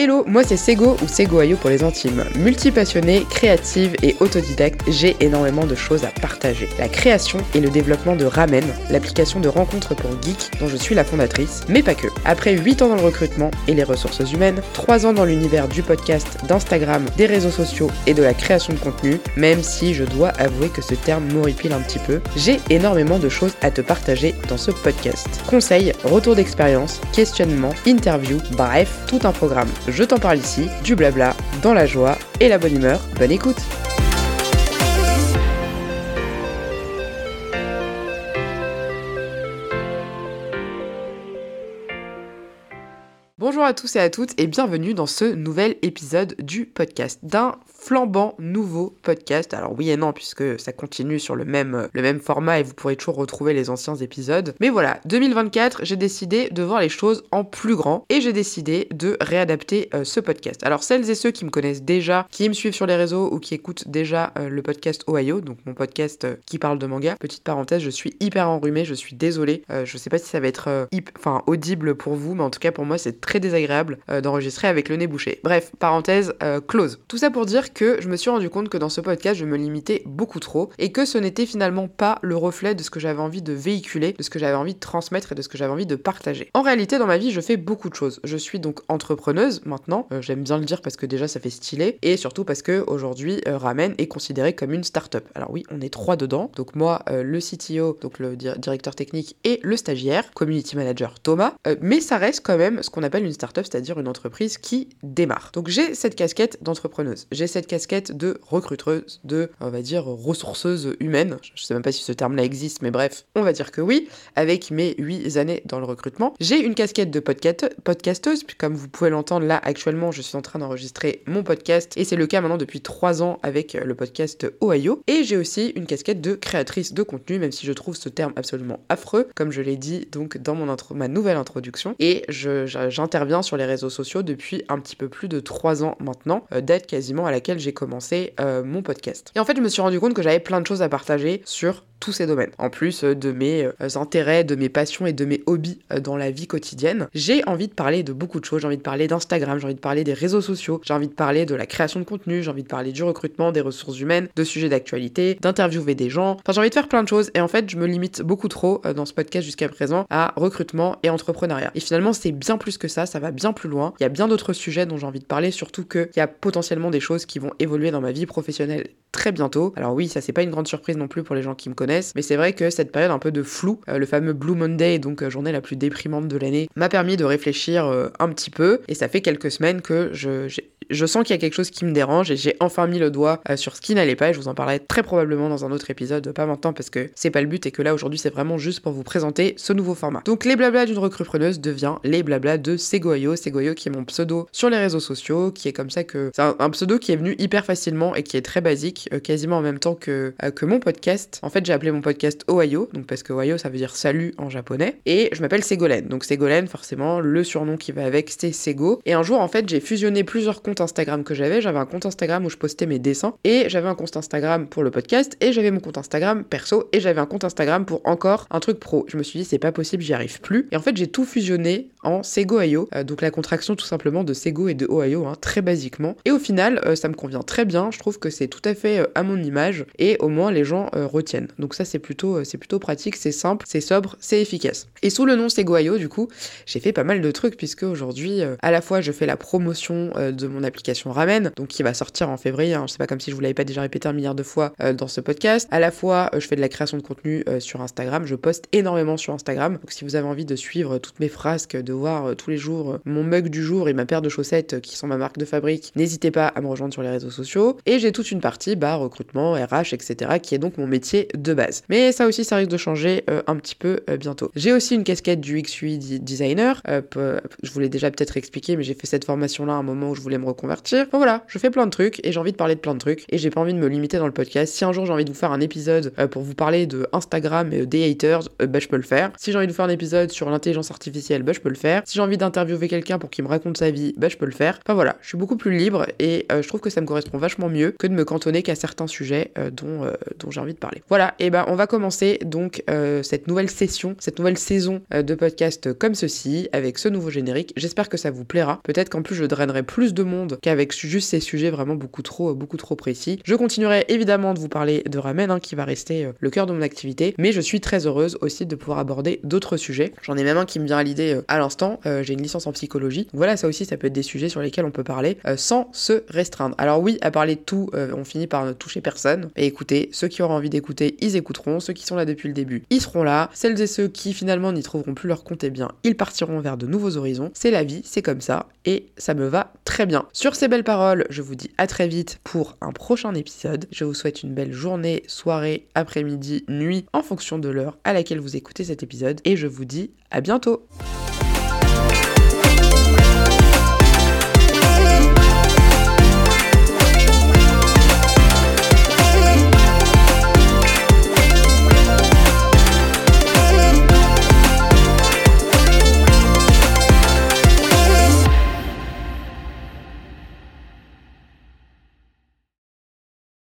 Hello, moi c'est Sego ou Segoayo pour les intimes. Multipassionnée, créative et autodidacte, j'ai énormément de choses à partager. La création et le développement de Ramen, l'application de rencontres pour geeks dont je suis la fondatrice, mais pas que. Après 8 ans dans le recrutement et les ressources humaines, 3 ans dans l'univers du podcast, d'Instagram, des réseaux sociaux et de la création de contenu, même si je dois avouer que ce terme m'horripile un petit peu, j'ai énormément de choses à te partager dans ce podcast. Conseils, retours d'expérience, questionnements, interviews, bref, tout un programme je t'en parle ici, du blabla, dans la joie et la bonne humeur. Bonne écoute Bonjour à tous et à toutes et bienvenue dans ce nouvel épisode du podcast d'un flambant nouveau podcast. Alors oui et non, puisque ça continue sur le même, le même format et vous pourrez toujours retrouver les anciens épisodes. Mais voilà, 2024, j'ai décidé de voir les choses en plus grand et j'ai décidé de réadapter euh, ce podcast. Alors celles et ceux qui me connaissent déjà, qui me suivent sur les réseaux ou qui écoutent déjà euh, le podcast Ohio, donc mon podcast euh, qui parle de manga, petite parenthèse, je suis hyper enrhumée, je suis désolée. je sais pas si ça va être enfin audible pour vous, mais en tout cas pour moi c'est très désagréable d'enregistrer avec le nez bouché. Bref, parenthèse close. Tout ça pour dire que que je me suis rendu compte que dans ce podcast, je me limitais beaucoup trop et que ce n'était finalement pas le reflet de ce que j'avais envie de véhiculer, de ce que j'avais envie de transmettre et de ce que j'avais envie de partager. En réalité, dans ma vie, je fais beaucoup de choses. Je suis donc entrepreneuse maintenant, euh, j'aime bien le dire parce que déjà ça fait stylé et surtout parce que aujourd'hui, euh, Ramen est considéré comme une start-up. Alors oui, on est trois dedans, donc moi, euh, le CTO, donc le directeur technique et le stagiaire, community manager Thomas, mais ça reste quand même ce qu'on appelle une start-up, c'est-à-dire une entreprise qui démarre. Donc j'ai cette casquette d'entrepreneuse, j'ai casquette de recruteuse, de, on va dire, ressourceuse humaine. Je sais même pas si ce terme-là existe, mais bref, on va dire que oui. Avec mes 8 années dans le recrutement, j'ai une casquette de podcasteuse, puis comme vous pouvez l'entendre là, actuellement, je suis en train d'enregistrer mon podcast, et c'est le cas maintenant depuis 3 ans avec le podcast Ohio. Et j'ai aussi une casquette de créatrice de contenu, même si je trouve ce terme absolument affreux, comme je l'ai dit donc dans mon intro ma nouvelle introduction. Et j'interviens sur les réseaux sociaux depuis un petit peu plus de 3 ans maintenant, euh, d'être quasiment à laquelle j'ai commencé euh, mon podcast. Et en fait, je me suis rendu compte que j'avais plein de choses à partager sur tous ces domaines. En plus euh, de mes euh, intérêts, de mes passions et de mes hobbies dans la vie quotidienne, j'ai envie de parler de beaucoup de choses. J'ai envie de parler d'Instagram, j'ai envie de parler des réseaux sociaux, j'ai envie de parler de la création de contenu, j'ai envie de parler du recrutement, des ressources humaines, de sujets d'actualité, d'interviewer des gens. Enfin, j'ai envie de faire plein de choses et en fait, je me limite beaucoup trop dans ce podcast jusqu'à présent à recrutement et entrepreneuriat. Et finalement, c'est bien plus que ça, ça va bien plus loin. Il y a bien d'autres sujets dont j'ai envie de parler, surtout qu'il y a potentiellement des choses qui vont évoluer dans ma vie professionnelle très bientôt. Alors oui, ça c'est pas une grande surprise non plus pour les gens qui me connaissent, mais c'est vrai que cette période un peu de flou, euh, le fameux Blue Monday, donc euh, journée la plus déprimante de l'année, m'a permis de réfléchir euh, un petit peu, et ça fait quelques semaines que je, je sens qu'il y a quelque chose qui me dérange, et j'ai enfin mis le doigt sur ce qui n'allait pas, et je vous en parlerai très probablement dans un autre épisode, pas maintenant parce que c'est pas le but, et que là aujourd'hui c'est vraiment juste pour vous présenter ce nouveau format. Donc les blabla d'une recruteuse devient les blabla de Segoyo, Segoyo qui est mon pseudo sur les réseaux sociaux, qui est comme ça que... C'est un pseudo qui est venu hyper facilement et qui est très basique euh, quasiment en même temps que, euh, que mon podcast. En fait, j'ai appelé mon podcast Ohio, donc parce que Ohio ça veut dire salut en japonais. Et je m'appelle Ségolène. Donc Ségolène, forcément, le surnom qui va avec, c'est Sego. Et un jour, en fait, j'ai fusionné plusieurs comptes Instagram que j'avais. J'avais un compte Instagram où je postais mes dessins, et j'avais un compte Instagram pour le podcast, et j'avais mon compte Instagram perso, et j'avais un compte Instagram pour encore un truc pro. Je me suis dit, c'est pas possible, j'y arrive plus. Et en fait, j'ai tout fusionné en Sego Ohio, euh, donc la contraction tout simplement de Sego et de Ohio, hein, très basiquement. Et au final, ça me convient très bien. Je trouve que c'est tout à fait euh, à mon image et au moins les gens euh, retiennent. Donc ça c'est plutôt, euh, plutôt pratique, c'est simple, c'est sobre, c'est efficace. Et sous le nom Seguayo du coup, j'ai fait pas mal de trucs puisque aujourd'hui à la fois je fais la promotion de mon application Ramen, donc qui va sortir en février, hein, je sais pas comme si je vous l'avais pas déjà répété un milliard de fois dans ce podcast. À la fois je fais de la création de contenu sur Instagram, je poste énormément sur Instagram. Donc si vous avez envie de suivre toutes mes frasques, de voir tous les jours mon mug du jour et ma paire de chaussettes qui sont ma marque de fabrique, n'hésitez pas à me rejoindre sur les réseaux sociaux. Et j'ai toute une partie bah, recrutement, RH, etc., qui est donc mon métier de base. Mais ça aussi, ça risque de changer euh, un petit peu euh, bientôt. J'ai aussi une casquette du XUI designer. Euh, je vous l'ai déjà peut-être expliqué, mais j'ai fait cette formation-là à un moment où je voulais me reconvertir. Enfin, voilà, je fais plein de trucs et j'ai envie de parler de plein de trucs et j'ai pas envie de me limiter dans le podcast. Si un jour j'ai envie de vous faire un épisode euh, pour vous parler de Instagram et des haters, euh, bah je peux le faire. Si j'ai envie de vous faire un épisode sur l'intelligence artificielle, bah je peux le faire. Si j'ai envie d'interviewer quelqu'un pour qu'il me raconte sa vie, bah je peux le faire. Enfin voilà, je suis beaucoup plus libre et euh, je trouve que ça me correspond vachement mieux que de me cantonner qu'à certains sujets dont, dont j'ai envie de parler. Voilà, et ben on va commencer donc cette nouvelle session, cette nouvelle saison de podcast comme ceci, avec ce nouveau générique. J'espère que ça vous plaira. Peut-être qu'en plus je drainerai plus de monde qu'avec juste ces sujets vraiment beaucoup trop, beaucoup trop précis. Je continuerai évidemment de vous parler de ramen, hein, qui va rester euh, le cœur de mon activité, mais je suis très heureuse aussi de pouvoir aborder d'autres sujets. J'en ai même un qui me vient à l'idée euh, à l'instant. Euh, j'ai une licence en psychologie. Donc voilà, ça aussi, ça peut être des sujets sur lesquels on peut parler sans se restreindre. Alors oui, à parler de tout, on finit par ne toucher personne. Et écoutez, ceux qui auront envie d'écouter, ils écouteront. Ceux qui sont là depuis le début, ils seront là. Celles et ceux qui finalement n'y trouveront plus leur compte, eh bien, ils partiront vers de nouveaux horizons. C'est la vie, c'est comme ça, et ça me va très bien. Sur ces belles paroles, je vous dis à très vite pour un prochain épisode. Je vous souhaite une belle journée, soirée, après-midi, nuit, en fonction de l'heure à laquelle vous écoutez cet épisode, et je vous dis à bientôt